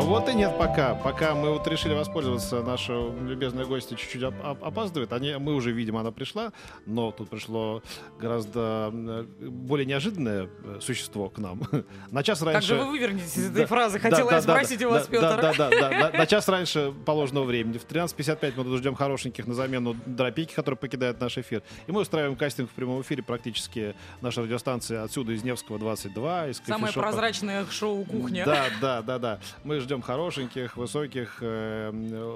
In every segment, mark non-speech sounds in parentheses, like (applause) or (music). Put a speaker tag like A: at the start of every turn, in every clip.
A: А вот и нет пока. Пока мы вот решили воспользоваться, наша любезная гостья чуть-чуть оп- оп- опаздывает. Они, мы уже видим, она пришла, но тут пришло гораздо более неожиданное э, существо к нам. (laughs) На час
B: Как
A: раньше...
B: же вы вывернетесь из этой
A: Да,
B: фразы? Хотела
A: да,
B: я
A: да,
B: спросить
A: да,
B: у вас,
A: да,
B: Петр.
A: Да, да, да, да, на, (laughs) на час раньше положенного времени. В 13.55 мы тут ждем хорошеньких на замену дропики, которые покидают наш эфир. И мы устраиваем кастинг в прямом эфире практически нашей радиостанции отсюда, из Невского 22, из
B: Самое прозрачное шоу «Кухня».
A: Да, да, да, да. Мы ждем хорошеньких, высоких, э,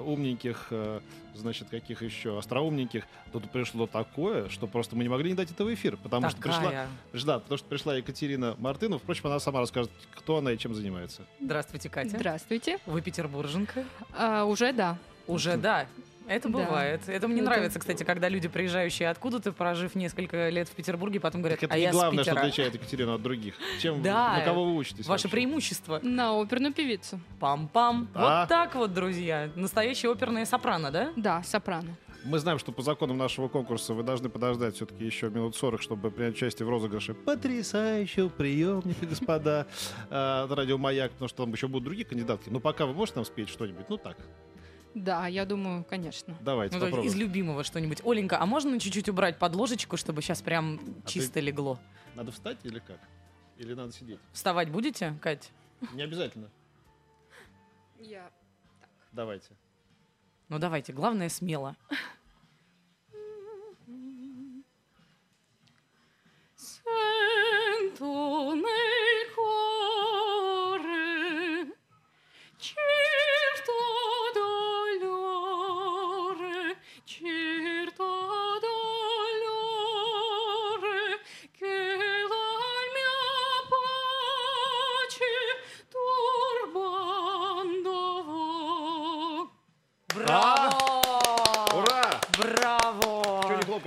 A: умненьких, э, значит, каких еще, остроумненьких. Тут пришло такое, что просто мы не могли не дать этого в эфир, потому что пришла,
B: Такая.
A: да, потому что пришла Екатерина Мартынова. Впрочем, она сама расскажет, кто она и чем занимается.
B: Здравствуйте, Катя.
C: Здравствуйте.
B: Вы петербурженка?
C: А, уже да.
B: Уже, да. Это
C: Да.
B: бывает. Это мне
C: Это-
B: нравится, кстати, когда люди, приезжающие откуда-то, прожив несколько лет в Петербурге, потом говорят,
A: Так это
B: а
A: не
B: я
A: главное,
B: с
A: что отличает Екатерину от других. Чем,
B: Да.
A: на кого вы учитесь?
B: Ваше
A: вообще?
B: преимущество.
C: На оперную певицу.
B: Пам-пам.
A: Да.
B: Вот так вот, друзья. Настоящая оперная сопрано, да?
C: Да, сопрано.
A: Мы знаем, что по законам нашего конкурса вы должны подождать все-таки еще минут 40, чтобы принять участие в розыгрыше потрясающего приемника, господа, (laughs) э, радио «Маяк», потому что там еще будут другие кандидатки. Но пока вы можете нам спеть что-нибудь? Ну так,
C: Да, я думаю, конечно.
A: давайте
B: Ну,
A: попробуем.
B: из любимого что-нибудь. Оленька, а можно чуть-чуть убрать под ложечку, чтобы сейчас прям
A: А
B: чисто легло?
A: Надо встать или как? Или надо сидеть?
B: Вставать будете, Кать?
A: Не обязательно.
C: Я...
A: Давайте.
B: Ну давайте, главное смело. Sento nel cuore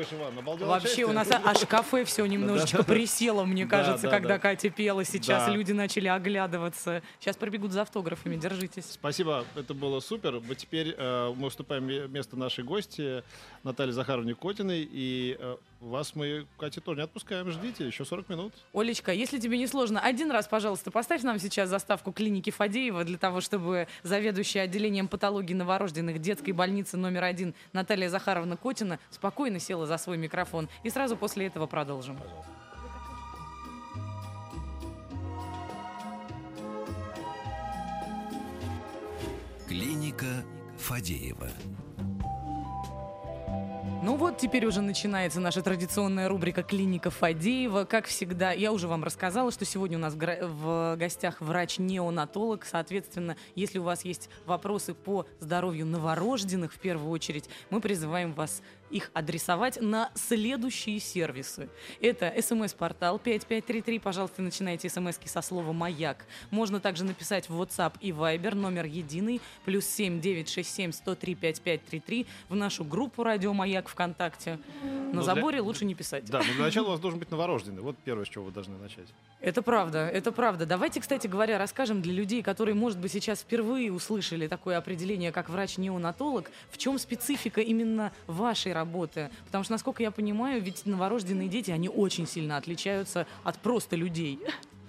A: Чего не хлопаешь, Иван? Обалдел от
B: Вообще у
A: счастья?
B: нас аж кафе все немножечко (laughs) присело, мне кажется,
A: да,
B: когда
A: да.
B: Катя пела. Сейчас
A: Да.
B: люди начали оглядываться. Сейчас пробегут за автографами, держитесь.
A: Спасибо, это было супер. Мы теперь э, мы уступаем ме- место нашей гости Наталье Захаровне Котиной. И э, вас мы, Катя, тоже не отпускаем. Ждите, еще 40 минут.
B: Олечка, если тебе не сложно, один раз, пожалуйста, поставь нам сейчас заставку клиники Фадеева для того, чтобы заведующая отделением патологии новорожденных детской больницы номер один Наталья Захаровна Котина спокойно села за свой микрофон. И сразу после этого продолжим.
D: Клиника Фадеева.
B: Ну вот, теперь уже начинается наша традиционная рубрика «Клиника Фадеева». Как всегда, я уже вам рассказала, что сегодня у нас в гостях врач-неонатолог. Соответственно, если у вас есть вопросы по здоровью новорожденных, в первую очередь, мы призываем вас их адресовать на следующие сервисы. Это смс-портал 5533. Пожалуйста, начинайте смс со слова «Маяк». Можно также написать в WhatsApp и Viber, номер единый, плюс 7967 103 5533, в нашу группу «Радио Маяк» ВКонтакте. На
A: для-
B: заборе лучше не писать.
A: Да, но для начала у вас должен быть новорожденный. Вот первое, с чего вы должны начать.
B: Это правда, это правда. Давайте, кстати говоря, расскажем для людей, которые, может быть, сейчас впервые услышали такое определение, как врач-неонатолог, в чем специфика именно вашей работы. Потому что, насколько я понимаю, ведь новорожденные дети, они очень сильно отличаются от просто людей.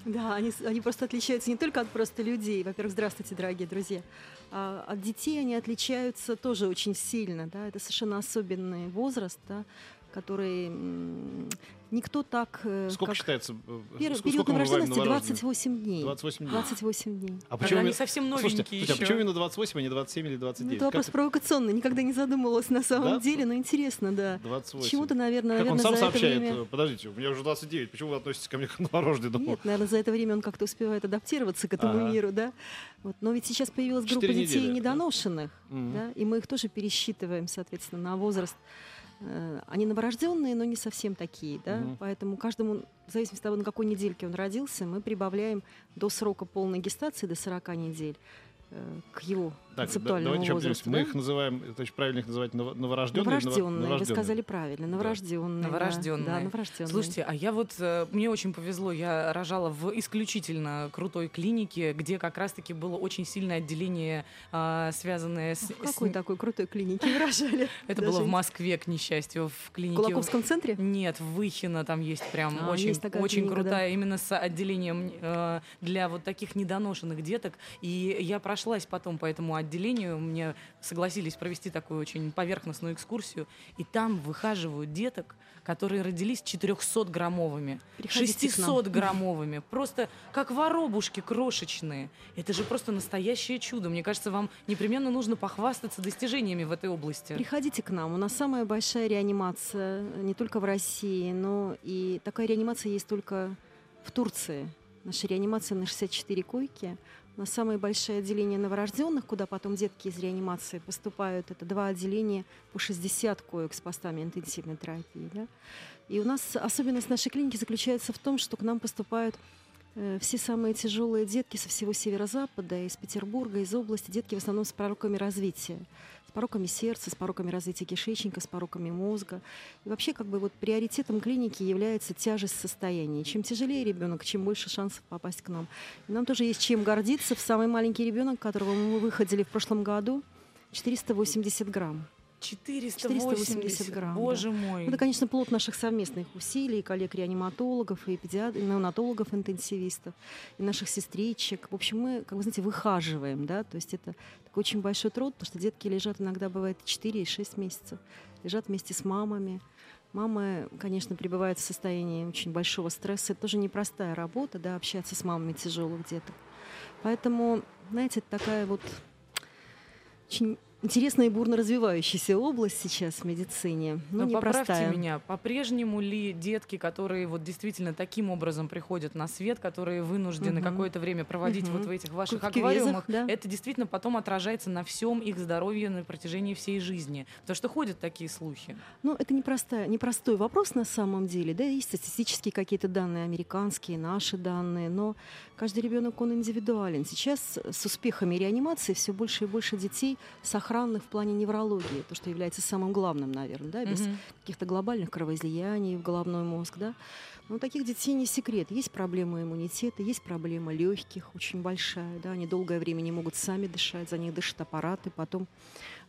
E: Да, они, они просто отличаются не только от просто людей. Во-первых, здравствуйте, дорогие друзья. А от детей они отличаются тоже очень сильно. Да? Это совершенно особенный возраст, да, который никто так... э,
A: Сколько
E: как-
A: считается? э,
E: период
A: сколько бываем
E: новорожденности
A: новорожденными?
E: 28 дней.
A: 28 дней.
E: 28 дней.
A: А
B: Когда они
A: именно-
B: совсем новенькие
A: слушайте, а
B: еще.
A: почему именно 28, а не 27 или
E: Ну,
A: 29?
E: это вопрос
A: Как-
E: провокационный. Никогда не задумывалась на самом
A: Да?
E: деле, но интересно, да.
A: 28.
E: Чему-то, наверное,
A: Как он
E: наверное,
A: сам
E: за это
A: сообщает,
E: время...
A: э, подождите, у меня уже 29, почему вы относитесь ко мне как к новорожденному?
E: Нет, наверное, за это время он как-то успевает адаптироваться к этому
A: Ага.
E: миру, да. Вот. Но ведь сейчас появилась группа детей
A: недели, да?
E: недоношенных,
A: Мгм.
E: да, и мы их тоже пересчитываем, соответственно, на возраст. Они новорожденные, но не совсем такие, да,
A: Мгм.
E: поэтому каждому, в зависимости от того, на какой недельке он родился, мы прибавляем до срока полной гестации, до 40 недель, э, к его
A: Так, да-
E: концептуальному
A: давайте еще
E: возрасту.
A: Мы
E: да?
A: их называем, это очень правильно их называть ново- новорожденные.
E: Новорожденные, вы сказали правильно,
A: Да.
E: новорожденные. да.
B: Новорожденные.
E: Да, новорожденные.
B: Слушайте, а я вот, э, мне очень повезло, я рожала в исключительно крутой клинике, где как раз-таки было очень сильное отделение, а, связанное с...
E: в
B: с-
E: какой такой крутой клинике вы рожали? (laughs)
B: Это было в Москве, к несчастью, в
E: В
B: клинике...
E: Кулаковском центре?
B: Нет, в Выхино там есть прям
E: А,
B: очень, очень крутая, именно с отделением э, для вот таких недоношенных деток. И я прошлась потом по этому отделению, мне согласились провести такую очень поверхностную экскурсию, и там выхаживают деток, которые родились 400-граммовыми,
E: Приходите к нам.
B: 600-граммовыми, просто как воробушки крошечные. Это же просто настоящее чудо. Мне кажется, вам непременно нужно похвастаться достижениями в этой области.
E: Приходите к нам. У нас самая большая реанимация не только в России, но и такая реанимация есть только в Турции. Наша реанимация на 64 койки. Нас самое большое отделение новорожденных, куда потом детки из реанимации поступают. Это два отделения по 60 коек с постами интенсивной терапии. да. И у нас особенность нашей клиники заключается в том, что к нам поступают все самые тяжелые детки со всего северо-запада, из Петербурга, из области, детки в основном с пороками развития с пороками сердца, с пороками развития кишечника, с пороками мозга. И вообще как бы вот приоритетом клиники является тяжесть состояния. Чем тяжелее ребенок, чем больше шансов попасть к нам. И нам тоже есть чем гордиться. Самый маленький ребенок, которого мы выходили в прошлом году, 480 грамм.
B: 480,
E: 480 грамм,
B: Боже мой.
E: Это, конечно, плод наших совместных усилий, коллег-реаниматологов и педиатров, неонатологов-интенсивистов, и наших сестричек. В общем, мы, как вы знаете, выхаживаем, да, то есть это такой очень большой труд, потому что детки лежат иногда, бывает, 4 и 6 месяцев. Лежат вместе с мамами. Мамы, конечно, пребывают в состоянии очень большого стресса. Это тоже непростая работа, да, общаться с мамами тяжелых деток. Поэтому, знаете, это такая вот очень интересная и бурно развивающаяся область сейчас в медицине. Но,
B: Но поправьте
E: непростая.
B: меня, по-прежнему ли детки, которые вот действительно таким образом приходят на свет, которые вынуждены
E: Мгм.
B: какое-то время проводить
E: Мгм.
B: вот в этих ваших аквариумах,
E: да.
B: это действительно потом отражается на всем их здоровье на протяжении всей жизни? Потому что ходят такие слухи.
E: Ну, это непростая, непростой вопрос на самом деле. Да, есть статистические какие-то данные, американские, наши данные, но каждый ребенок, он индивидуален. Сейчас с успехами реанимации все больше и больше детей сохранных в плане неврологии, то, что является самым главным, наверное, да, без
B: Мгм.
E: каких-то глобальных кровоизлияний в головной мозг, да. Но у таких детей не секрет. Есть проблема иммунитета, есть проблема легких, очень большая, да, они долгое время не могут сами дышать, за них дышат аппараты, потом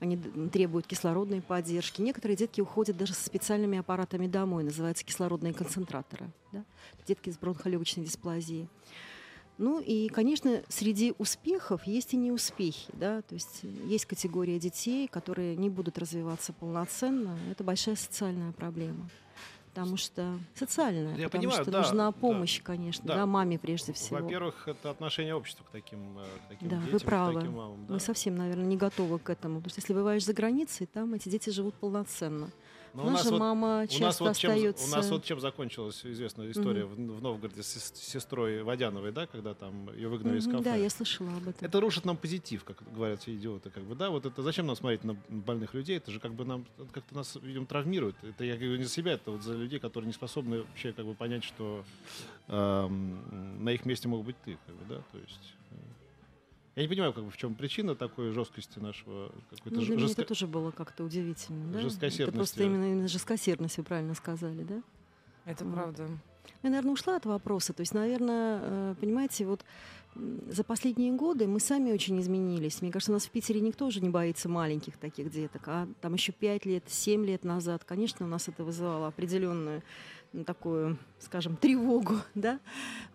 E: они требуют кислородной поддержки. Некоторые детки уходят даже со специальными аппаратами домой, называются кислородные концентраторы, да, детки с бронхолегочной дисплазией. Ну и, конечно, среди успехов есть и неуспехи. Да? То есть есть категория детей, которые не будут развиваться полноценно. Это большая социальная проблема. Потому что социальная,
A: Я
E: потому
A: понимаю,
E: что
A: да,
E: нужна
A: да,
E: помощь, конечно,
A: да.
E: да. маме прежде всего.
A: Во-первых, это отношение общества к таким, э, к таким
E: Да, вы
A: детям, к
E: правы.
A: таким мамам. да.
E: Мы совсем, наверное, не готовы к этому. Потому что если бываешь за границей, там эти дети живут полноценно.
A: Но
E: У нас мама
A: у нас
E: часто
A: вот чем,
E: остается...
A: у нас вот чем закончилась известная история в, в Новгороде с, с сестрой Водяновой, да, когда там ее выгнали из
E: Мгм,
A: кафе.
E: Да, я слышала об этом.
A: Это рушит нам позитив, как говорят все идиоты, как бы, да, вот это зачем нам смотреть на больных людей, это же как бы нам как-то нас, видимо, травмирует. Это я говорю не за себя, это вот за людей, которые не способны вообще как бы понять, что эм, на их месте мог быть ты, как бы, да, то есть. Я не понимаю, как бы в чем причина такой жесткости нашего какой-то
E: Ну, для меня
A: жестко-
E: это тоже было как-то удивительно. Да?
A: жесткосердности.
E: Это просто именно, именно жесткосердность, вы правильно сказали, да?
B: Это
E: Вот.
B: правда.
E: Я, наверное, ушла от вопроса. То есть, наверное, э, понимаете, вот за последние годы мы сами очень изменились. Мне кажется, у нас в Питере никто уже не боится маленьких таких деток. А там еще 5 лет, 7 лет назад, конечно, у нас это вызывало определенную ну, такую, скажем, тревогу, (laughs) да,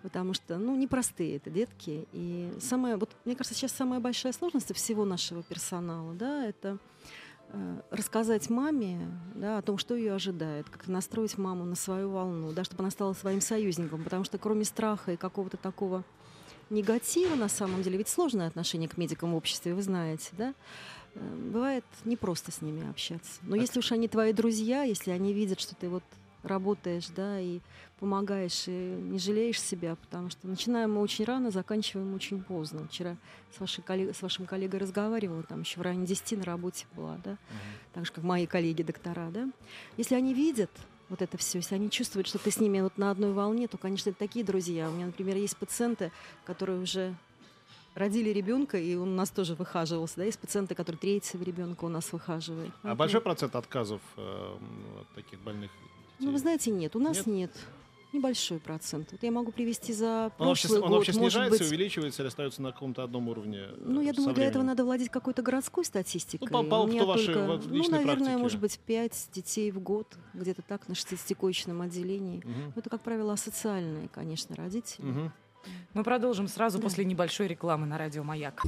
E: потому что, ну, непростые это детки. И самое, вот, мне кажется, сейчас самая большая сложность всего нашего персонала, да, это э, рассказать маме да, о том, что ее ожидает, как настроить маму на свою волну, да, чтобы она стала своим союзником, потому что кроме страха и какого-то такого негатива, на самом деле, ведь сложное отношение к медикам в обществе, вы знаете, да, Э, бывает непросто с ними общаться. Но
A: Так.
E: если уж они твои друзья, если они видят, что ты вот работаешь, да, и помогаешь, и не жалеешь себя, потому что начинаем мы очень рано, заканчиваем очень поздно. Вчера с, вашей коллег- с вашим коллегой разговаривала, там еще в районе 10 на работе была, да,
A: Мгм.
E: так же, как мои коллеги-доктора, да. Если они видят вот это все, если они чувствуют, что ты с ними вот на одной волне, то, конечно, это такие друзья. У меня, например, есть пациенты, которые уже родили ребенка, и он у нас тоже выхаживался. Да, есть пациенты, которые третьего ребенка у нас выхаживают.
A: А большой процент отказов э, от таких больных
E: Ну, вы знаете, нет, у нас
A: Нет?
E: нет. Небольшой процент. Вот я могу привести за
A: Он вообще,
E: прошлый
A: он
E: год,
A: вообще снижается,
E: быть,
A: увеличивается или остается на каком-то одном уровне? э,
E: Ну, я думаю, для этого надо владеть какой-то городской статистикой.
A: Ну, по- по
E: У
A: опыту
E: меня
A: вашей
E: только, ну, наверное,
A: практики.
E: может быть, 5 детей в год, где-то так, на 60-коечном отделении. Ну, Это, как правило, асоциальные, конечно, родители.
A: Мгм.
B: Мы продолжим сразу
E: Да.
B: после небольшой рекламы на радио Маяк.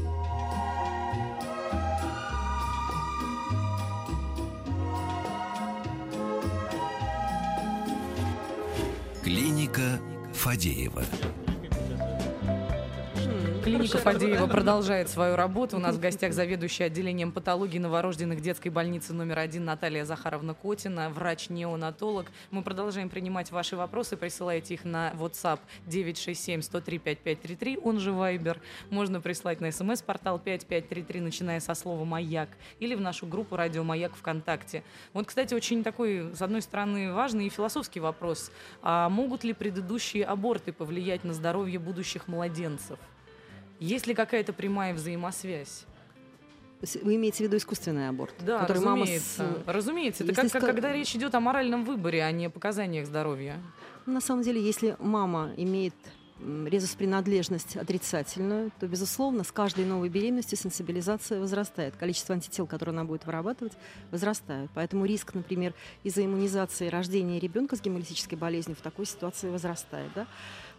D: Клиника Фадеева.
B: Клиника Фадеева продолжает свою работу. У нас в гостях заведующая отделением патологии новорожденных детской больницы номер один Наталья Захаровна Котина, врач-неонатолог. Мы продолжаем принимать ваши вопросы. Присылайте их на WhatsApp 967-103-5533, он же Viber. Можно прислать на смс-портал 5533, начиная со слова «Маяк», или в нашу группу «Радио Маяк» ВКонтакте. Вот, кстати, очень такой, с одной стороны, важный и философский вопрос. А могут ли предыдущие аборты повлиять на здоровье будущих младенцев? Есть ли какая-то прямая взаимосвязь?
E: Вы имеете в виду искусственный аборт?
B: Да,
E: который мама с-
B: разумеется. Разумеется. Это
E: Если
B: как, как- когда речь идет о моральном выборе, а не о показаниях здоровья.
E: Ну, На самом деле, если мама имеет резус-принадлежность отрицательную, то, безусловно, с каждой новой беременностью сенсибилизация возрастает. Количество антител, которые она будет вырабатывать, возрастает. Поэтому риск, например, из-за иммунизации рождения ребенка с гемолитической болезнью в такой ситуации возрастает. Да?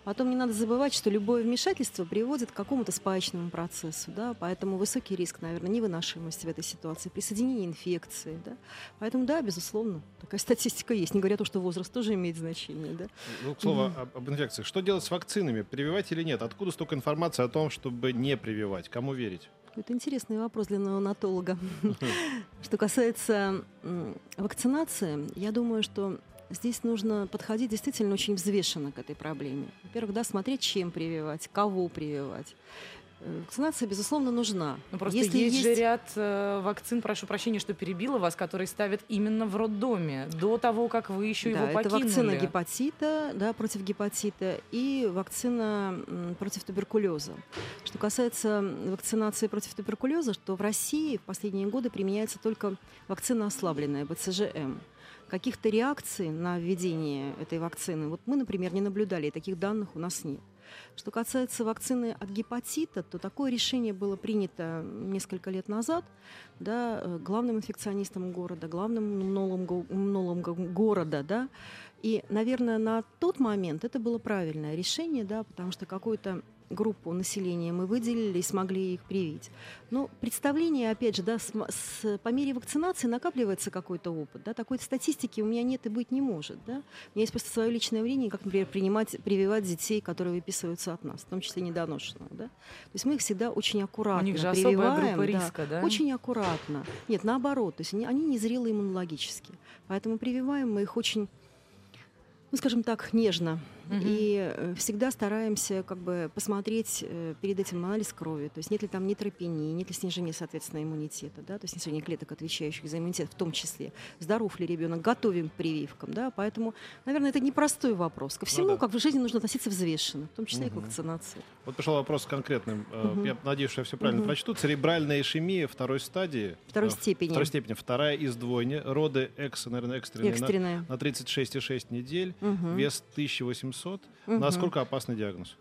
E: Потом не надо забывать, что любое вмешательство приводит к какому-то спаечному процессу. Да? Поэтому высокий риск, наверное, невынашиваемости в этой ситуации, присоединение инфекции. Да? Поэтому, да, безусловно, такая статистика есть. Не говоря то, что возраст тоже имеет значение. Да?
A: Ну, к слову, об, об инфекциях. Что делать с вакцинами? Прививать или нет? Откуда столько информации о том, чтобы не прививать? Кому верить?
E: Это интересный вопрос для неонатолога. (laughs) Что касается вакцинации, я думаю, что здесь нужно подходить действительно очень взвешенно к этой проблеме. Во-первых, да, смотреть, чем прививать, кого прививать. Э, Вакцинация, безусловно, нужна.
B: Ну, просто
E: Если
B: есть, же ряд э, вакцин, прошу прощения, что перебила вас, которые ставят именно в роддоме, до того, как вы еще
E: Да,
B: его
E: это
B: покинули.
E: вакцина гепатита, да, против гепатита и вакцина м, против туберкулеза. Что касается вакцинации против туберкулеза, что в России в последние годы применяется только вакцина ослабленная, БЦЖМ. Каких-то реакций на введение этой вакцины, вот мы, например, не наблюдали, и таких данных у нас нет. Что касается вакцины от гепатита, то такое решение было принято несколько лет назад да, э, главным инфекционистом города, главным иммунологом, го- иммунологом города. Да, и, наверное, на тот момент это было правильное решение, да, потому что какую-то группу населения мы выделили и смогли их привить. Но представление, опять же, да, с, с- по мере вакцинации накапливается какой-то опыт. Да, такой статистики у меня нет и быть не может. Да. У меня есть просто свое личное мнение, как, например, принимать, прививать детей, которые выписываются от нас, в том числе недоношенных. Да. То есть мы их всегда очень
B: У
E: аккуратно
B: них же
E: прививаем.
B: группа
E: да.
B: риска, да?
E: Очень аккуратно. Нет, наоборот. То есть они, они незрелые иммунологически. Поэтому прививаем мы их очень, ну, скажем так, нежно. И э, всегда стараемся как бы посмотреть э, перед этим анализ крови, то есть нет ли там нейтропении, нет ли снижения, соответственно, иммунитета, да, то есть снижение клеток, отвечающих за иммунитет в том числе. Здоров ли ребенок, готовим к прививкам, да, поэтому, наверное, это непростой вопрос. Ко всему,
A: да.
E: как в жизни, нужно относиться взвешенно, в том числе и к вакцинации.
A: Вот пришел вопрос конкретным. Э,
E: Мгм.
A: Я надеюсь, что я все правильно
E: Мгм.
A: прочту. Церебральная ишемия второй стадии.
E: Второй степени.
A: Второй степени. Вторая из двойни. Роды экс, наверное, экстренные. на-
E: Экстренная.
A: На 36,6 недель.
E: Мгм.
A: Вес 1800.
E: Мгм.
A: Насколько опасный диагноз?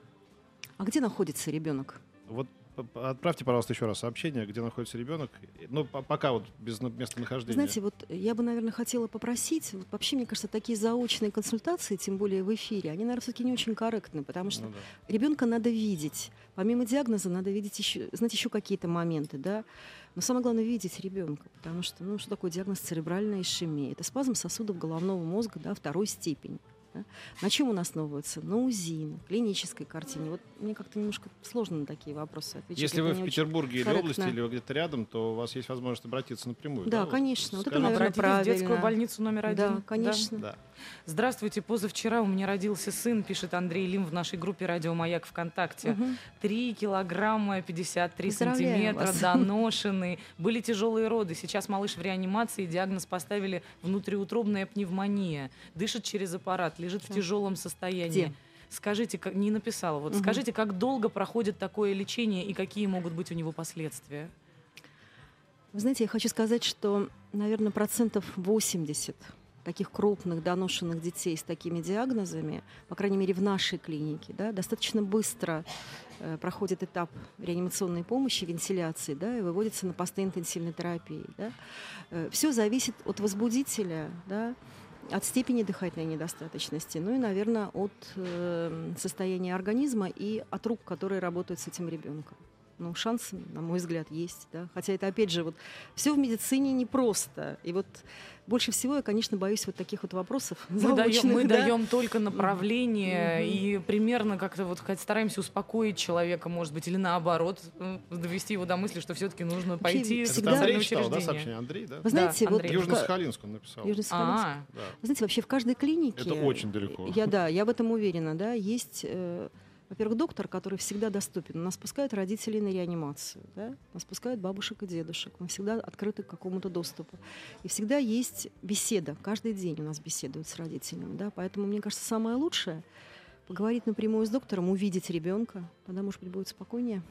E: А где находится ребенок?
A: Вот отправьте, пожалуйста, еще раз сообщение, где находится ребенок. Ну, по- пока вот без на- местонахождения.
E: Знаете, вот я бы, наверное, хотела попросить, вот вообще, мне кажется, такие заочные консультации, тем более в эфире, они, наверное, все-таки не очень корректны, потому что
A: Ну да.
E: ребенка надо видеть. Помимо диагноза надо видеть еще, знать еще какие-то моменты, да. Но самое главное видеть ребенка, потому что, ну, что такое диагноз церебральная ишемия? Это спазм сосудов головного мозга, да, второй степени. Да. На чем он основывается? На УЗИ, на клинической картине. Вот мне как-то немножко сложно на такие вопросы отвечать.
A: Если
E: Это
A: вы в Петербурге или области, или вы где-то рядом, то у вас есть возможность обратиться напрямую.
E: Да,
A: вот
E: конечно. Вот это,
A: скажем,
E: наверное,
B: Обратитесь в детскую
E: правильно.
B: больницу номер один.
E: Да, конечно.
A: Да.
B: Здравствуйте, позавчера у меня родился сын, пишет Андрей Лим в нашей группе «Радио Маяк ВКонтакте».
E: Мгм.
B: 3 килограмма 53
E: Поздравляем
B: сантиметра,
E: вас.
B: доношенный. Были тяжелые роды. Сейчас малыш в реанимации. Диагноз поставили внутриутробная пневмония. Дышит через аппарат, лежит в
E: Да.
B: тяжелом состоянии.
E: Где?
B: Скажите, как, не написала, вот
E: Мгм.
B: скажите, как долго проходит такое лечение и какие могут быть у него последствия?
E: Вы знаете, я хочу сказать, что, наверное, процентов 80 таких крупных доношенных детей с такими диагнозами, по крайней мере, в нашей клинике, да, достаточно быстро э, проходит этап реанимационной помощи, вентиляции, да, и выводится на посты интенсивной терапии. Да. Все зависит от возбудителя, да, от степени дыхательной недостаточности, ну и, наверное, от э, состояния организма и от рук, которые работают с этим ребенком. Ну, шанс, на мой взгляд, есть, да. Хотя это, опять же, вот все в медицине непросто. И вот больше всего я, конечно, боюсь вот таких вот вопросов.
B: Мы даем, мы
E: да.
B: даем только направление
E: Мгм.
B: и примерно как-то вот хоть стараемся успокоить человека, может быть, или наоборот, м, довести его до мысли, что все-таки нужно пойти в
A: Это
E: всегда-
A: Андрей читал, да, сообщение? Андрей, да?
E: Вы
B: Да,
E: знаете, вот
B: Андрей.
E: в ка-
A: Южно-Сахалинск он написал.
E: Южно-Сахалинск.
B: А,
A: Да.
E: Вы знаете, вообще в каждой клинике...
A: Это очень далеко.
E: Я, да, я в этом уверена, да, есть... э, во-первых, доктор, который всегда доступен. Нас пускают родителей на реанимацию, да? нас пускают бабушек и дедушек. Мы всегда открыты к какому-то доступу. И всегда есть беседа. Каждый день у нас беседуют с родителями. Да? Поэтому, мне кажется, самое лучшее поговорить напрямую с доктором, увидеть ребенка. Тогда, может быть, будет спокойнее.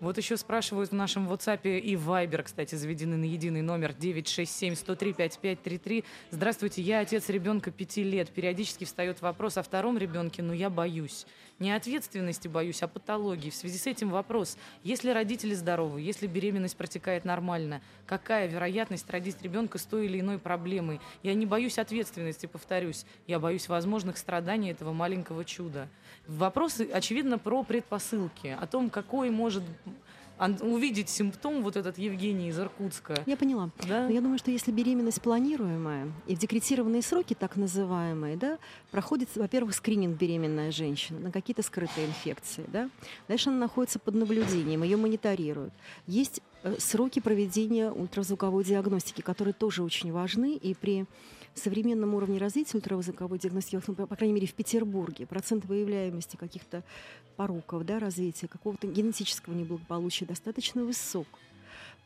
B: Вот еще спрашивают в нашем WhatsApp и Viber, кстати, заведены на единый номер 967-103-5533. Здравствуйте, я отец ребенка пяти лет. Периодически встает вопрос о втором ребенке, но я боюсь. Не ответственности боюсь, а патологии. В связи с этим вопрос, если родители здоровы, если беременность протекает нормально, какая вероятность родить ребенка с той или иной проблемой? Я не боюсь ответственности, повторюсь. Я боюсь возможных страданий этого маленького чуда. Вопросы, очевидно, про предпосылки, о том, какой может увидеть симптом вот этот Евгений из Иркутска.
E: Я поняла.
B: Да?
E: Но я думаю, что если беременность планируемая и в декретированные сроки, так называемые, да, проходит, во-первых, скрининг беременная женщина на какие-то скрытые инфекции. Да. Дальше она находится под наблюдением, ее мониторируют. Есть э, сроки проведения ультразвуковой диагностики, которые тоже очень важны. И при современном уровне развития ультразвуковой диагностики, ну, по крайней мере, в Петербурге, процент выявляемости каких-то пороков, да, развития, какого-то генетического неблагополучия достаточно высок.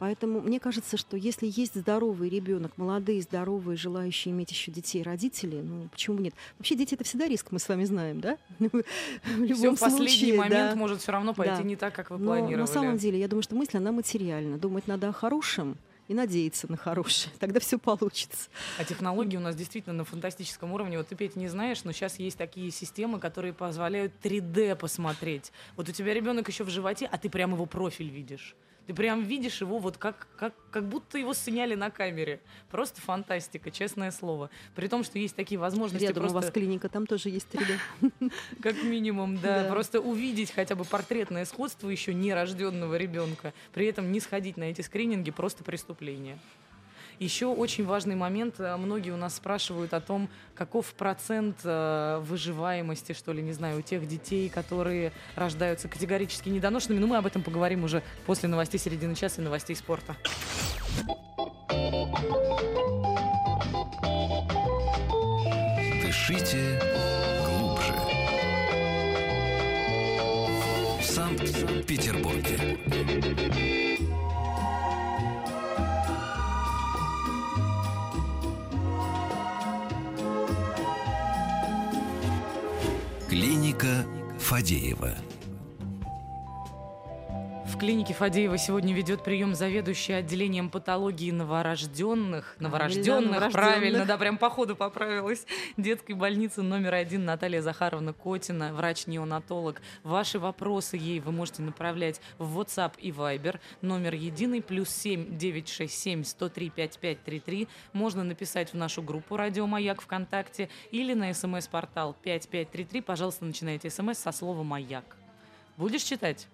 E: Поэтому мне кажется, что если есть здоровый ребенок, молодые, здоровые, желающие иметь еще детей, родители, ну почему нет? Вообще дети это всегда риск, мы с вами знаем, да? (laughs) В
B: Все
E: любом
B: в последний
E: случае,
B: момент
E: да.
B: может все равно пойти
E: Да.
B: не так, как вы
E: Но
B: планировали.
E: на самом деле, я думаю, что мысль, она материальна. Думать надо о хорошем и надеяться на хорошее. (laughs) Тогда все получится.
B: А технологии у нас действительно на фантастическом уровне. Вот ты, Петя, не знаешь, но сейчас есть такие системы, которые позволяют 3D посмотреть. Вот у тебя ребенок еще в животе, а ты прям его профиль видишь. Ты прям видишь его вот как, как, как будто его сняли на камере. Просто фантастика, честное слово. При том, что есть такие возможности
E: Рядом у
B: просто
E: вас клиника, там тоже есть 3D. (laughs)
B: как минимум, Да. просто увидеть хотя бы портретное сходство еще нерожденного ребенка, при этом не сходить на эти скрининги просто преступление. Еще очень важный момент. э, Многие у нас спрашивают о том, каков процент э, выживаемости, что ли, не знаю, у тех детей, которые рождаются категорически недоношенными. Но мы об этом поговорим уже после новостей середины часа и новостей спорта.
D: Дышите глубже. В Санкт-Петербурге. Фадеева.
B: В клинике Фадеева сегодня ведет прием заведующий отделением патологии новорожденных. Новорожденных,
E: новорожденных.
B: правильно, да, прям по ходу поправилась. Детской больницы номер один Наталья Захаровна Котина, врач-неонатолог. Ваши вопросы ей вы можете направлять в WhatsApp и Viber. Номер единый, плюс 7 967 103 5533. Можно написать в нашу группу «Радио Маяк» ВКонтакте или на смс-портал 5533. Пожалуйста, начинайте смс со слова «Маяк». Будешь читать?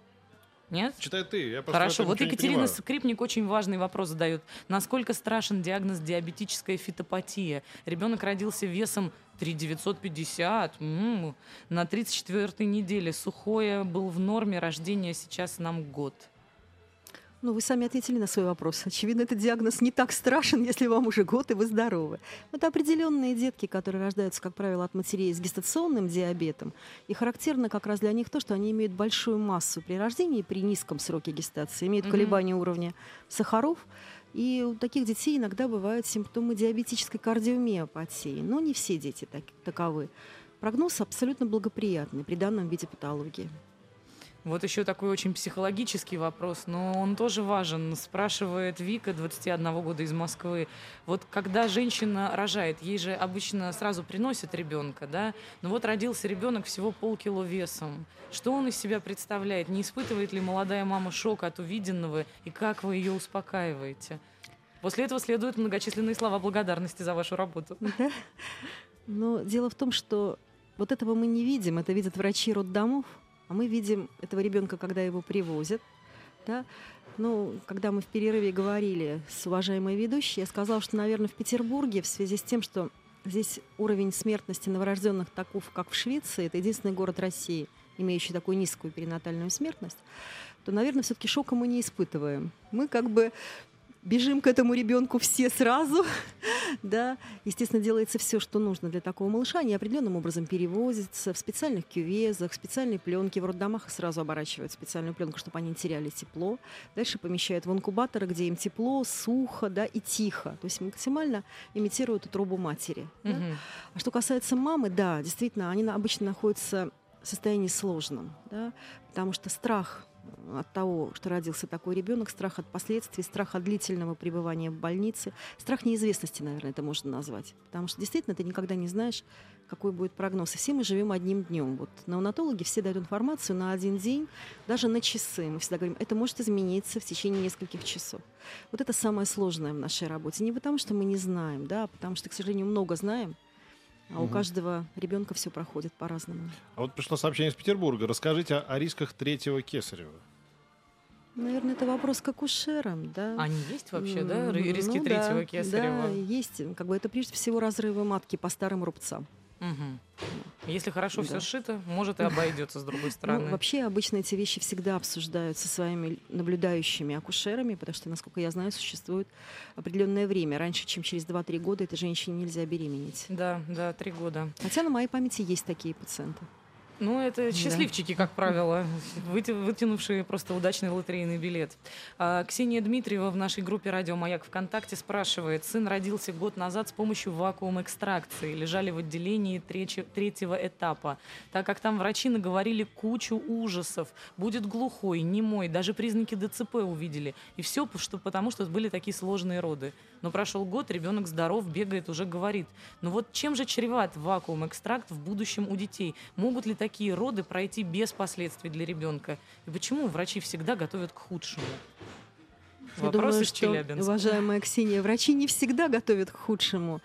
B: Нет?
A: Читай ты, я
B: Хорошо, вот Екатерина. Скрипник очень важный вопрос задает. Насколько страшен диагноз диабетическая фитопатия? Ребенок родился весом 3950, м, на 34-й неделе. Сухое был в норме, рождения сейчас нам год.
E: Ну, вы сами ответили на свой вопрос. Очевидно, этот диагноз не так страшен, (laughs) если вам уже год и вы здоровы. Это определенные детки, которые рождаются, как правило, от матерей с гестационным диабетом. И характерно как раз для них то, что они имеют большую массу при рождении, при низком сроке гестации, имеют
B: Мгм.
E: колебания уровня сахаров. И у таких детей иногда бывают симптомы диабетической кардиомиопатии. Но не все дети так- таковы. прогноз абсолютно благоприятный при данном виде патологии.
B: Вот еще такой очень психологический вопрос, но он тоже важен. Спрашивает Вика, 21 года из Москвы. Вот когда женщина рожает, ей же обычно сразу приносят ребенка, да? Но вот родился ребенок всего полкило весом. Что он из себя представляет? Не испытывает ли молодая мама шок от увиденного? И как вы ее успокаиваете? После этого следуют многочисленные слова благодарности за вашу работу. (laughs)
E: Но дело в том, что вот этого мы не видим, это видят врачи роддомов, а мы видим этого ребенка, когда его привозят. Да? Ну, когда мы в перерыве говорили с уважаемой ведущей, я сказала, что, наверное, в Петербурге в связи с тем, что здесь уровень смертности новорожденных таков, как в Швеции, это единственный город России, имеющий такую низкую перинатальную смертность, то, наверное, все-таки шока мы не испытываем. Мы как бы бежим к этому ребенку все сразу, (laughs) да, естественно, делается все, что нужно для такого малыша, они определенным образом перевозятся в специальных кювезах, специальной пленки, в роддомах их сразу оборачивают в специальную пленку, чтобы они не теряли тепло, дальше помещают в инкубаторы, где им тепло, сухо, да, и тихо, то есть максимально имитируют утробу матери. Да? А что касается мамы, да, действительно, они обычно находятся в состоянии сложном, да, потому что страх от того, что родился такой ребенок, страх от последствий, страх от длительного пребывания в больнице, страх неизвестности, наверное, это можно назвать. Потому что действительно ты никогда не знаешь, какой будет прогноз. И все мы живем одним днем. Вот неонатологи все дают информацию на один день, даже на часы. Мы всегда говорим, это может измениться в течение нескольких часов. Вот это самое сложное в нашей работе. Не потому, что мы не знаем, да, а потому что, к сожалению, много знаем, а угу. у каждого ребенка все проходит по-разному.
A: А вот пришло сообщение из Петербурга. Расскажите о, о рисках третьего кесарева.
E: Наверное, это вопрос к акушерам, да.
B: Они есть вообще, да, риски ну, третьего да, кесарева?
E: Да, есть. Как бы это прежде всего разрывы матки по старым рубцам.
B: Угу. Если хорошо да. все сшито, может и обойдется с другой ну, стороны.
E: Ну, вообще обычно эти вещи всегда обсуждают со своими наблюдающими акушерами, потому что, насколько я знаю, существует определенное время. Раньше, чем через 2-3 года, этой женщине нельзя беременеть.
B: Да, да, 3 года.
E: Хотя на моей памяти есть такие пациенты.
B: Ну, это счастливчики, да. как правило, вытянувшие просто удачный лотерейный билет. А, Ксения Дмитриева в нашей группе «Радио Маяк ВКонтакте» спрашивает. Сын родился год назад с помощью вакуум-экстракции. Лежали в отделении третьего этапа. Так как там врачи наговорили кучу ужасов. Будет глухой, немой, даже признаки ДЦП увидели. И все что, потому, что были такие сложные роды. Но прошел год, ребенок здоров, бегает, уже говорит. Но «Ну вот чем же чреват вакуум-экстракт в будущем у детей? Могут ли такие такие роды пройти без последствий для ребенка? И почему врачи всегда готовят к худшему?
E: Я Вопрос думаю, из Челябинска. уважаемая Ксения, врачи не всегда готовят к худшему.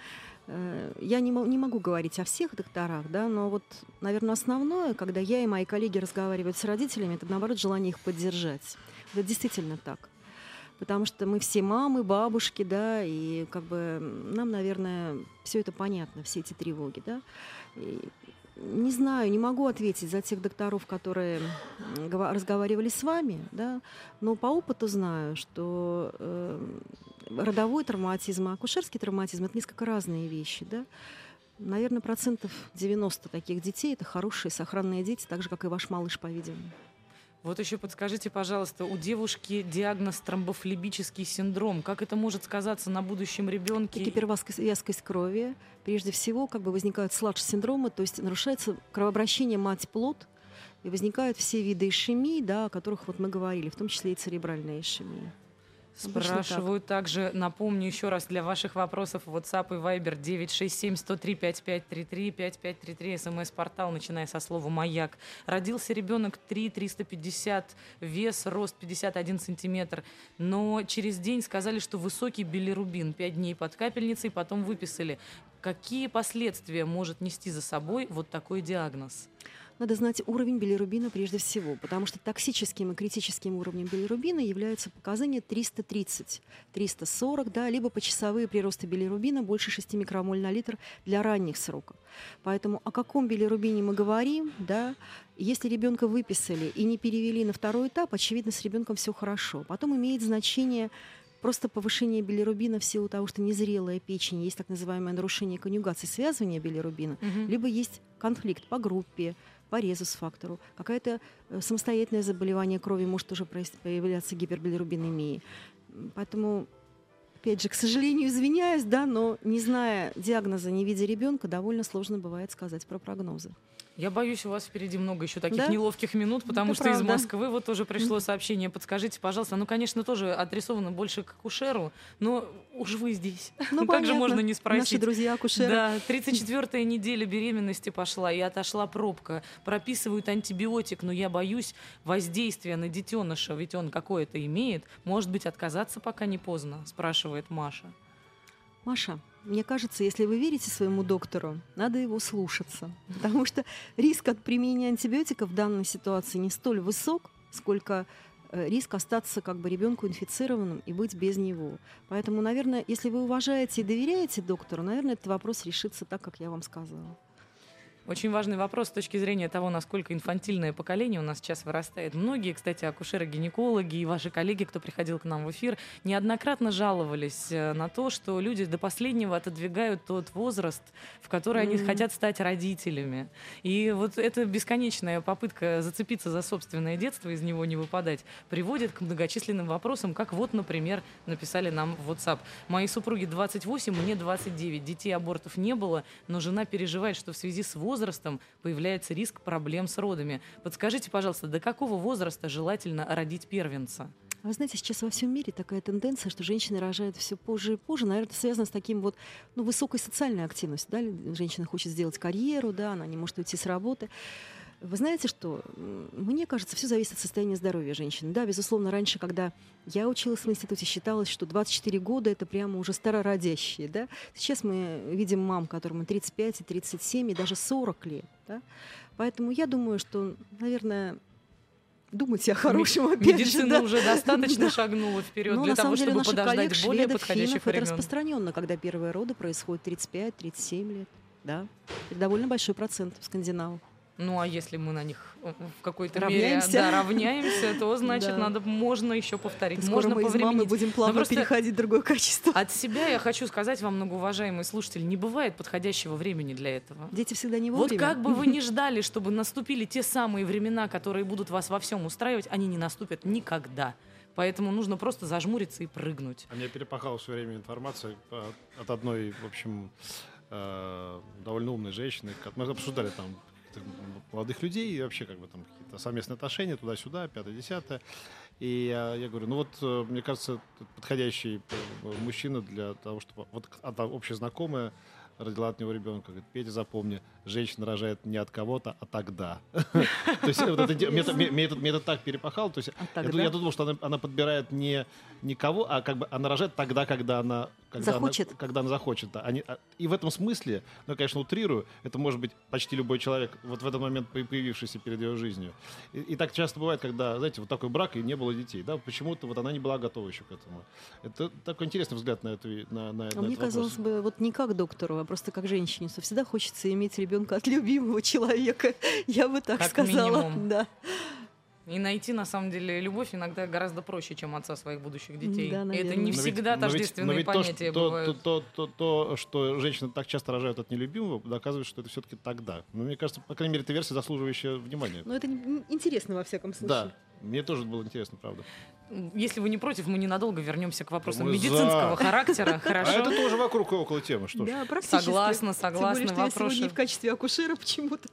E: Э, я не, не могу говорить о всех докторах, да, но вот, наверное, основное, когда я и мои коллеги разговаривают с родителями, это, наоборот, желание их поддержать. Это действительно так. Потому что мы все мамы, бабушки, да, и как бы нам, наверное, все это понятно, все эти тревоги, да. И не знаю, не могу ответить за тех докторов, которые разговаривали с вами, да, но по опыту знаю, что э, родовой травматизм, акушерский травматизм – это несколько разные вещи. Да. Наверное, процентов 90 таких детей – это хорошие, сохранные дети, так же, как и ваш малыш, по-видимому.
B: Вот еще подскажите, пожалуйста, у девушки диагноз тромбофлебический синдром. Как это может сказаться на будущем ребенке?
E: Гипервязкость крови. Прежде всего, как бы возникают сладж-синдромы, то есть нарушается кровообращение мать-плод, и возникают все виды ишемии, да, о которых вот мы говорили, в том числе и церебральная ишемия.
B: Спрашивают так. также, напомню еще раз для ваших вопросов WhatsApp и Viber 967 103 5533 5533 смс-портал, начиная со слова «Маяк». Родился ребенок 3 350, вес, рост 51 сантиметр, но через день сказали, что высокий билирубин, 5 дней под капельницей, потом выписали. Какие последствия может нести за собой вот такой диагноз?
E: Надо знать уровень билирубина прежде всего, потому что токсическим и критическим уровнем билирубина является показание 330, 340, да, либо почасовые приросты билирубина больше 6 микромоль на литр для ранних сроков. Поэтому о каком билирубине мы говорим, да, если ребенка выписали и не перевели на второй этап, очевидно, с ребенком все хорошо. Потом имеет значение просто повышение билирубина в силу того, что незрелая печень, есть так называемое нарушение конъюгации, связывания билирубина, угу. либо есть конфликт по группе, по резус-фактору, какое-то э, самостоятельное заболевание крови может тоже появляться гипербилирубинемии. Поэтому опять же, к сожалению, извиняюсь, да, но не зная диагноза, не видя ребенка, довольно сложно бывает сказать про прогнозы.
B: Я боюсь, у вас впереди много еще таких
E: Да?
B: неловких минут, потому
E: Это
B: что из
E: правда.
B: Москвы вот тоже пришло сообщение. Подскажите, пожалуйста, ну, конечно, тоже адресовано больше к акушеру, но уж вы здесь. Ну, как же
E: понятно.
B: можно не
E: Наши
B: спросить?
E: друзья акушеры.
B: Да, 34-я неделя беременности пошла, и отошла пробка. Прописывают антибиотик, но я боюсь воздействия на детеныша, ведь он какое-то имеет. Может быть, отказаться пока не поздно, спрашивает Маша.
E: Маша, мне кажется, если вы верите своему доктору, надо его слушаться. (laughs) Потому что риск от применения антибиотиков в данной ситуации не столь высок, сколько э, риск остаться как бы ребенку инфицированным и быть без него. Поэтому, наверное, если вы уважаете и доверяете доктору, наверное, этот вопрос решится так, как я вам сказала.
B: Очень важный вопрос с точки зрения того, насколько инфантильное поколение у нас сейчас вырастает. Многие, кстати, акушеры-гинекологи и ваши коллеги, кто приходил к нам в эфир, неоднократно жаловались э, на то, что люди до последнего отодвигают тот возраст, в который они
E: Мгм.
B: хотят стать родителями. И вот эта бесконечная попытка зацепиться за собственное детство, из него не выпадать, приводит к многочисленным вопросам, как вот, например, написали нам в WhatsApp. Моей супруге 28, мне 29. Детей абортов не было, но жена переживает, что в связи с возрастом появляется риск проблем с родами. Подскажите, пожалуйста, до какого возраста желательно родить первенца?
E: Вы знаете, сейчас во всем мире такая тенденция, что женщины рожают все позже и позже. Наверное, это связано с таким вот ну, высокой социальной активностью. Да? Женщина хочет сделать карьеру, да, она не может уйти с работы. Вы знаете что? Мне кажется, все зависит от состояния здоровья женщины. Да, безусловно, раньше, когда я училась в институте, считалось, что 24 года это прямо уже старородящие. Да? Сейчас мы видим мам, которым и 35, и 37, и даже 40 лет. Да? Поэтому я думаю, что, наверное, думайте о хорошем опять же,
B: Медицина
E: да.
B: уже достаточно
E: Да.
B: шагнула вперед
E: Ну,
B: для того,
E: деле,
B: чтобы подождать
E: коллег,
B: более
E: шведов,
B: подходящих
E: финнов, это
B: времен.
E: распространенно, когда первые роды происходят 35-37 лет. Да, это довольно большой процент у скандинавов.
B: Ну, а если мы на них э, в какой-то
E: Равняемся.
B: мере да, равняемся, то значит,
E: Да.
B: надо можно еще повторить.
E: Скоро
B: можно
E: мы из мамы
B: повременить.
E: будем плавно
B: просто-
E: переходить в другое качество.
B: От себя я хочу сказать вам, многоуважаемые слушатели, не бывает подходящего времени для этого.
E: Дети всегда не
B: Вот
E: вовремя.
B: как бы вы (laughs) ни ждали, чтобы наступили те самые времена, которые будут вас во всем устраивать, они не наступят никогда. Поэтому нужно просто зажмуриться и прыгнуть.
A: А меня перепахала все время информация от одной, в общем, э, довольно умной женщины. как- Мы обсуждали там каких-то молодых людей и вообще как бы там какие-то совместные отношения туда-сюда, пятое-десятое. И я, я говорю, ну вот, э, мне кажется, подходящий э, мужчина для того, чтобы... Вот одна общая знакомая родила от него ребенка. Говорит, Петя, запомни, женщина рожает не от кого-то, а тогда. (laughs) То есть мне это- так перепахал. То есть
B: А
A: я думал, что она, она подбирает не никого, а как бы она рожает тогда, когда она когда
E: Захочет.
A: Она, когда она захочет. да. Они, а- и в этом смысле, ну, я, конечно, утрирую, это может быть почти любой человек, вот в этот момент по- появившийся перед ее жизнью. И, и так часто бывает, когда, знаете, вот такой брак и не было детей, да, почему-то вот она не была готова еще к этому. Это такой интересный взгляд на эту ви- на, на,
E: А
A: на
E: мне
A: этот вопрос.
E: казалось бы, вот не как доктору, а просто как женщине, что всегда хочется иметь ребенка от любимого (laughs) человека. Я бы так
B: Как
E: сказала.
B: минимум.
E: Да.
B: И найти, на самом деле, любовь иногда гораздо проще, чем отца своих будущих детей.
E: Да,
B: И это
E: наверное.
B: не
E: Но
A: Но ведь-
B: всегда
A: но ведь-
B: тождественные
A: но ведь то,
B: понятия
A: что, то,
B: бывают.
A: То, то, то, то, что женщины так часто рожают от нелюбимого, доказывает, что это все-таки тогда. Но мне кажется, по крайней мере, эта версия заслуживающая внимания.
E: Но это не- интересно во всяком случае.
A: Да, мне тоже было интересно, правда.
B: Если вы не против, мы ненадолго вернемся к вопросам
A: Мы за.
B: медицинского характера. (laughs)
A: А
B: Хорошо?
A: это тоже вокруг и около темы, что ж.
E: Да, практически.
B: Согласна,
E: Тем
B: согласна.
E: более, что я сегодня в качестве акушера почему-то.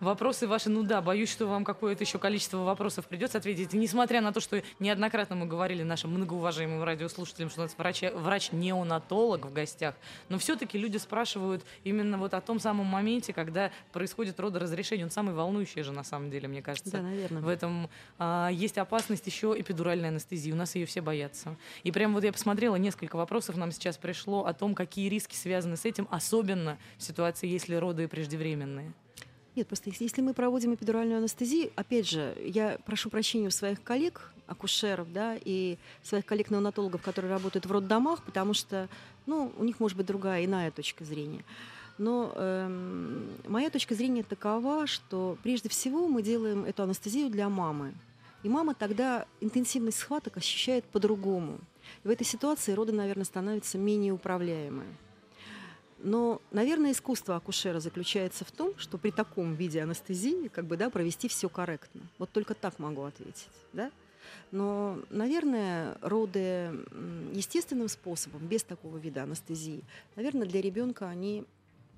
B: Вопросы ваши, ну да, боюсь, что вам какое-то еще количество вопросов придется ответить. Несмотря на то, что неоднократно мы говорили нашим многоуважаемым радиослушателям, что у нас врач- врач-неонатолог в гостях, но все-таки люди спрашивают именно вот о том самом моменте, когда происходит родоразрешение. Он самый волнующий же, на самом деле, мне кажется.
E: Да, наверное.
B: В этом а, есть опасность еще эпидуральной анестезии. У нас ее все боятся. И прям вот я посмотрела, несколько вопросов нам сейчас пришло о том, какие риски связаны с этим, особенно в ситуации, если роды преждевременные.
E: Нет, просто если- мы проводим эпидуральную анестезию, опять же, я прошу прощения у своих коллег, акушеров, да, и своих коллег-неонатологов, которые работают в роддомах, потому что, ну, у них может быть другая, иная точка зрения. Но эм, моя точка зрения такова, что прежде всего мы делаем эту анестезию для мамы. И мама тогда интенсивность схваток ощущает по-другому. И в этой ситуации роды, наверное, становятся менее управляемые. Но, наверное, искусство акушера заключается в том, что при таком виде анестезии как бы, да, провести все корректно. Вот только так могу ответить. Да? Но, наверное, роды естественным способом, без такого вида анестезии, наверное, для ребенка они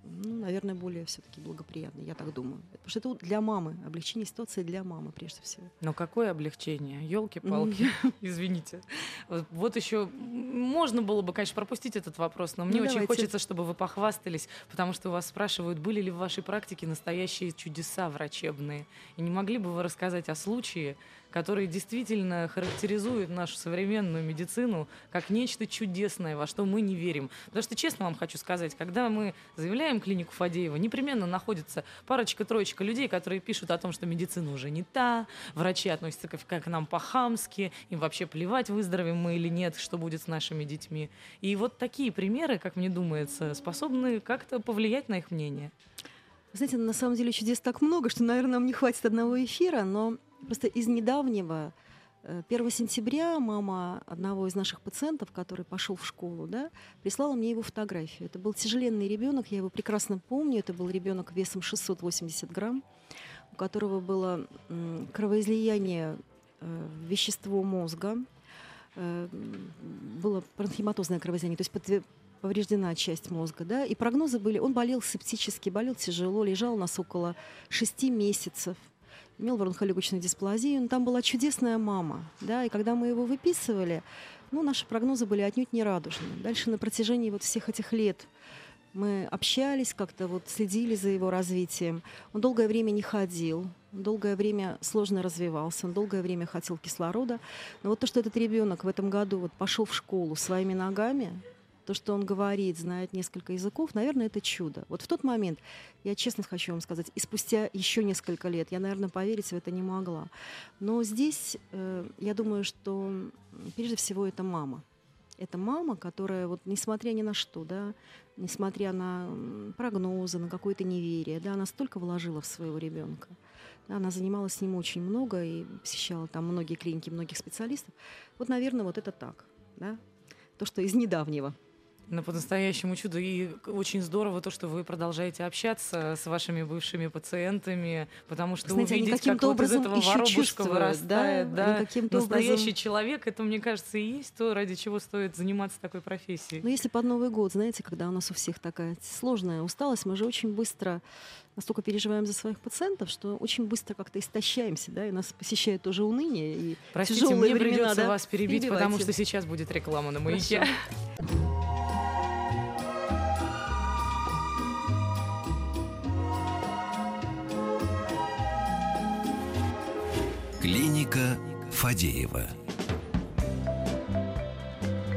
E: ну, наверное, более все-таки благоприятны, я так думаю. Потому что это для мамы, облегчение ситуации для мамы прежде всего.
B: Но какое облегчение? Елки-палки, (laughs) извините. Вот- Вот еще можно было бы, конечно, пропустить этот вопрос, но мне
E: Ну,
B: очень
E: давайте.
B: хочется, чтобы вы похвастались, потому что вас спрашивают, были ли в вашей практике настоящие чудеса врачебные. И не могли бы вы рассказать о случае, который действительно характеризует нашу современную медицину как нечто чудесное, во что мы не верим. Потому что, честно вам хочу сказать, когда мы заявляем клинику Фадеева, непременно находится парочка-троечка людей, которые пишут о том, что медицина уже не та, врачи относятся к, к нам по-хамски, им вообще плевать, выздоровеем мы или нет, что будет с нашими детьми. И вот такие примеры, как мне думается, способны как-то повлиять на их мнение.
E: Знаете, на самом деле чудес так много, что, наверное, нам не хватит одного эфира, но просто из недавнего, э, 1 сентября мама одного из наших пациентов, который пошел в школу, да, прислала мне его фотографию. Это был тяжеленный ребенок, я его прекрасно помню. Это был ребенок весом 680 грамм, у которого было кровоизлияние э, в вещество мозга, э, было паранхематозное кровоизлияние, то есть повреждена часть мозга, да, и прогнозы были, он болел септически, болел тяжело, лежал у нас около шести месяцев, имел бронхолегочную дисплазию, но там была чудесная мама, да, и когда мы его выписывали, ну, наши прогнозы были отнюдь не радужные. Дальше на протяжении вот всех этих лет мы общались, как-то вот следили за его развитием. Он долгое время не ходил, долгое время сложно развивался, он долгое время хотел кислорода. Но вот то, что этот ребенок в этом году вот пошел в школу своими ногами, то, что он говорит, знает несколько языков, наверное, это чудо. Вот в тот момент, я честно хочу вам сказать, и спустя еще несколько лет, я, наверное, поверить в это не могла. Но здесь, э, я думаю, что прежде всего это мама. Это мама, которая, вот, несмотря ни на что, да, несмотря на прогнозы, на какое-то неверие, да, она столько вложила в своего ребенка. Да, она занималась с ним очень много и посещала там многие клиники, многих специалистов. Вот, наверное, вот это так, да, то, что из недавнего.
B: Ну, по-настоящему чудо. И очень здорово то, что вы продолжаете общаться с вашими бывшими пациентами, потому что
E: Знаете,
B: увидеть, как вот из этого воробушка вырастает,
E: да,
B: да, настоящий
E: образом-
B: человек, это, мне кажется, и есть то, ради чего стоит заниматься такой профессией.
E: Но если под Новый год, знаете, когда у нас у всех такая сложная усталость, мы же очень быстро настолько переживаем за своих пациентов, что очень быстро как-то истощаемся, да, и нас посещает тоже уныние. И
B: Простите,
E: тяжелые
B: мне
E: времена,
B: придется
E: да?
B: вас перебить, потому
E: Перебивайте.
B: что сейчас будет реклама на маяке.
D: Клиника Фадеева.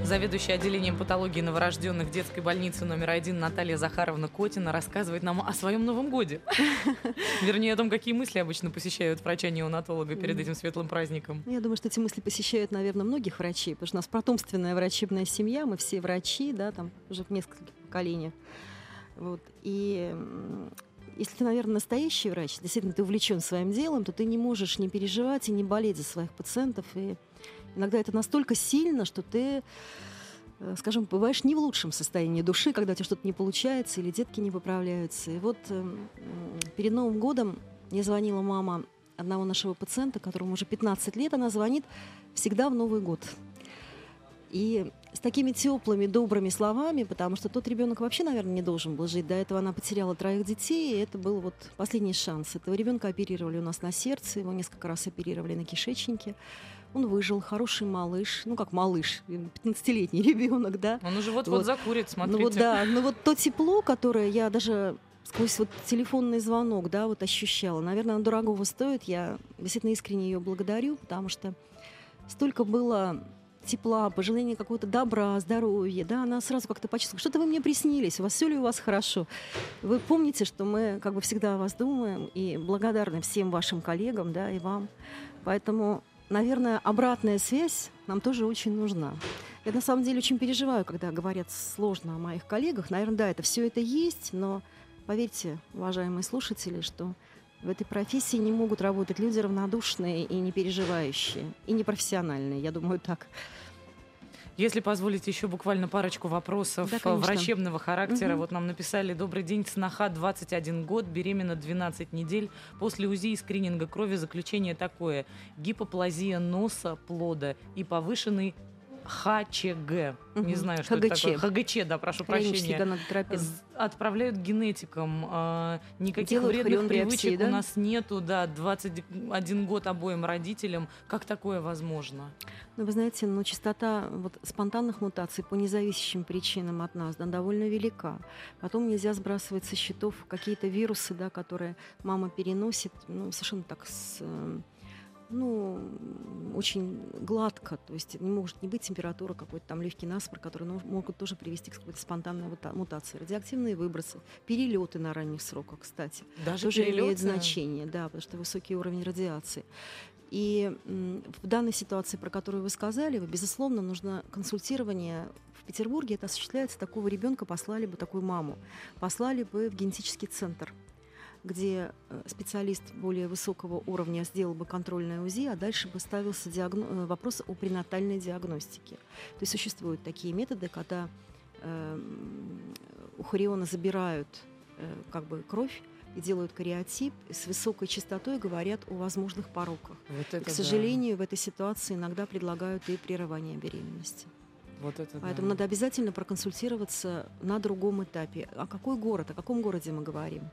B: Заведующая отделением патологии новорожденных детской больницы номер один Наталья Захаровна Котина рассказывает нам о своем Новом годе. (laughs) Вернее, о том, какие мысли обычно посещают врача-неонатолога перед этим светлым праздником.
E: Ну, Я думаю, что эти мысли посещают, наверное, многих врачей, потому что у нас потомственная врачебная семья, мы все врачи, да, там уже в нескольких поколениях. Вот. И если ты, наверное, настоящий врач, действительно ты увлечен своим делом, то ты не можешь не переживать и не болеть за своих пациентов. И иногда это настолько сильно, что ты, э, скажем, бываешь не в лучшем состоянии души, когда у тебя что-то не получается или детки не поправляются. И вот эм, перед Новым годом мне звонила мама одного нашего пациента, которому уже 15 лет, она звонит всегда в Новый год. И с такими теплыми, добрыми словами, потому что тот ребенок вообще, наверное, не должен был жить. До этого она потеряла троих детей, и это был вот последний шанс. Этого ребенка оперировали у нас на сердце, его несколько раз оперировали на кишечнике. Он выжил, хороший малыш, ну как малыш, 15-летний (laughs) ребенок, да.
B: Он уже вот-вот
E: Вот.
B: закурит, смотрите.
E: Ну вот да, ну вот то тепло, которое я даже сквозь вот телефонный звонок, да, вот ощущала. Наверное, оно дорогого стоит. Я действительно искренне ее благодарю, потому что столько было тепла, пожелания какого-то добра, здоровья, да, она сразу как-то почувствовала, что-то вы мне приснились, у вас все ли у вас хорошо. Вы помните, что мы как бы всегда о вас думаем и благодарны всем вашим коллегам, да, и вам. Поэтому, наверное, обратная связь нам тоже очень нужна. Я на самом деле очень переживаю, когда говорят сложно о моих коллегах. Наверное, да, это все это есть, но поверьте, уважаемые слушатели, что в этой профессии не могут работать люди равнодушные и не переживающие, и непрофессиональные, я думаю, так.
B: Если позволите, еще буквально парочку вопросов
E: Да,
B: э,
E: конечно.
B: врачебного характера.
E: Мгм.
B: Вот нам написали «Добрый день, сноха, 21 год, беременна 12 недель. После УЗИ и скрининга крови заключение такое. Гипоплазия носа, плода и повышенный ХЧГ. Не
E: Мгм.
B: знаю, что
E: ХГЧ.
B: это такое. ХГЧ, да, прошу прощения. Отправляют генетикам. а, никаких
E: Делают
B: вредных привычек
E: да?
B: у нас нету. Да, 21 год обоим родителям. Как такое возможно?
E: Ну, вы знаете, ну, частота вот, спонтанных мутаций по независящим причинам от нас да, довольно велика. Потом нельзя сбрасывать со счетов какие-то вирусы, да, которые мама переносит, ну, совершенно так с, э, ну, очень гладко, то есть не может не быть температура, какой-то там легкий насморк, которые могут тоже привести к какой-то спонтанной мута- мутации. Радиоактивные выбросы, перелеты на ранних сроках, кстати
B: Даже
E: тоже
B: перелеты?
E: значение, да, потому что высокий уровень радиации. И в данной ситуации, про которую вы сказали, безусловно, нужно консультирование. В Петербурге это осуществляется, такого ребенка послали бы, такую маму, послали бы в генетический центр где э, специалист более высокого уровня сделал бы контрольное УЗИ, а дальше бы ставился диагно- э, вопрос о пренатальной диагностике. То есть существуют такие методы, когда эм, у хориона забирают э, как бы кровь и делают кариотип, и с высокой частотой говорят о возможных пороках.
B: Вот
E: И,
B: это
E: к
B: да.
E: сожалению, в этой ситуации иногда предлагают и прерывание беременности.
B: Вот это
E: Поэтому
B: да.
E: надо обязательно проконсультироваться на другом этапе. А какой город, о каком городе мы говорим?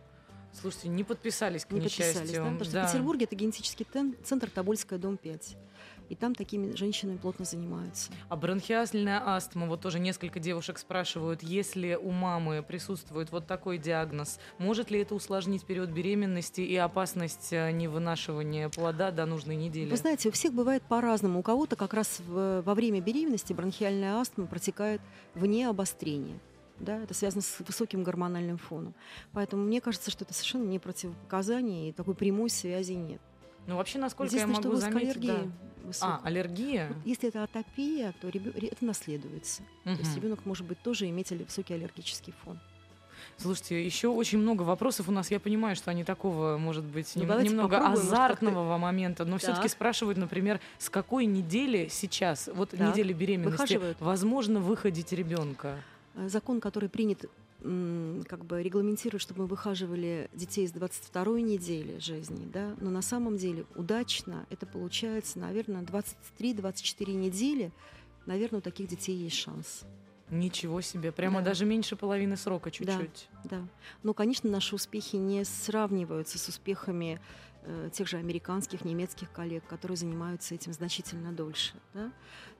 B: Слушайте, не подписались, к
E: Не подписались,
B: несчастью.
E: да? Потому что
B: Да.
E: в Петербурге это генетический центр Тобольская, дом 5. И там такими женщинами плотно занимаются.
B: А бронхиальная астма, вот тоже несколько девушек спрашивают, если у мамы присутствует вот такой диагноз, может ли это усложнить период беременности и опасность э, невынашивания плода до нужной недели?
E: Вы знаете, у всех бывает по-разному. У кого-то как раз во время беременности бронхиальная астма протекает вне обострения. Да, это связано с высоким гормональным фоном. Поэтому мне кажется, что это совершенно не противопоказание, и такой прямой связи нет.
B: Ну, вообще, насколько я могу
E: что
B: заметить...
E: аллергии
B: да. А, аллергия?
E: Вот Если это атопия, то ребё- ре- это наследуется. То есть ребенок может быть тоже иметь высокий аллергический фон.
B: Слушайте, еще очень много вопросов у нас. Я понимаю, что они такого, может быть,
E: Ну,
B: нем- немного
E: попробуем, может,
B: азартного момента, но все-таки
E: Так.
B: спрашивают, например, с какой недели сейчас, вот
E: Так.
B: недели беременности,
E: Выхаживают?
B: возможно выходить ребенка?
E: Э, Закон, который принят, как бы регламентирует, чтобы мы выхаживали детей с 22 недели жизни, да, но на самом деле удачно это получается, наверное, 23-24 недели, наверное, у таких детей есть шанс.
B: Ничего себе, прямо
E: Да.
B: даже меньше половины срока
E: Да.
B: чуть-чуть.
E: Да. Но, конечно, наши успехи не сравниваются с успехами э, тех же американских, немецких коллег, которые занимаются этим значительно дольше. Да?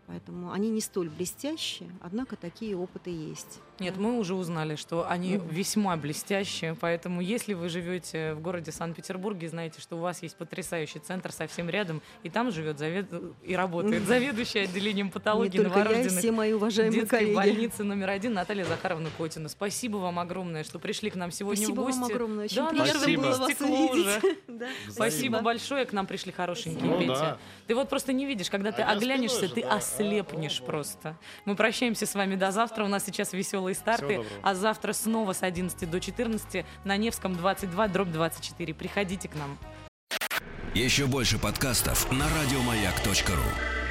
E: Поэтому они не столь блестящие, однако такие опыты есть.
B: Нет,
E: да.
B: мы уже узнали, что они
E: Мгм.
B: весьма блестящие, поэтому если вы живете в городе Санкт-Петербурге, знаете, что у вас есть потрясающий центр совсем рядом, и там живет завед... и работает заведующая отделением
E: Не
B: патологии
E: я, и
B: новорожденных
E: все мои уважаемые
B: детской
E: коллеги.
B: больницы номер один Наталья Захаровна Котина. Спасибо вам огромное, что пришли к нам сегодня
E: Спасибо
B: в гости.
E: вам огромное. Очень
B: Да,
E: приятно
A: Спасибо.
E: было вас увидеть. (laughs) Да,
B: Спасибо большое, к нам пришли хорошенькие,
A: Ну
B: Петя.
A: да.
B: Ты вот просто не видишь, когда ты
A: А я
B: оглянешься, ты
A: да.
B: Ослепнешь
A: А,
B: просто. Мы прощаемся с вами до завтра. У нас сейчас веселые старты. А завтра снова с 11 до 14 на Невском 22, дробь 24. Приходите к нам.
D: Еще больше подкастов на радиомаяк.ру.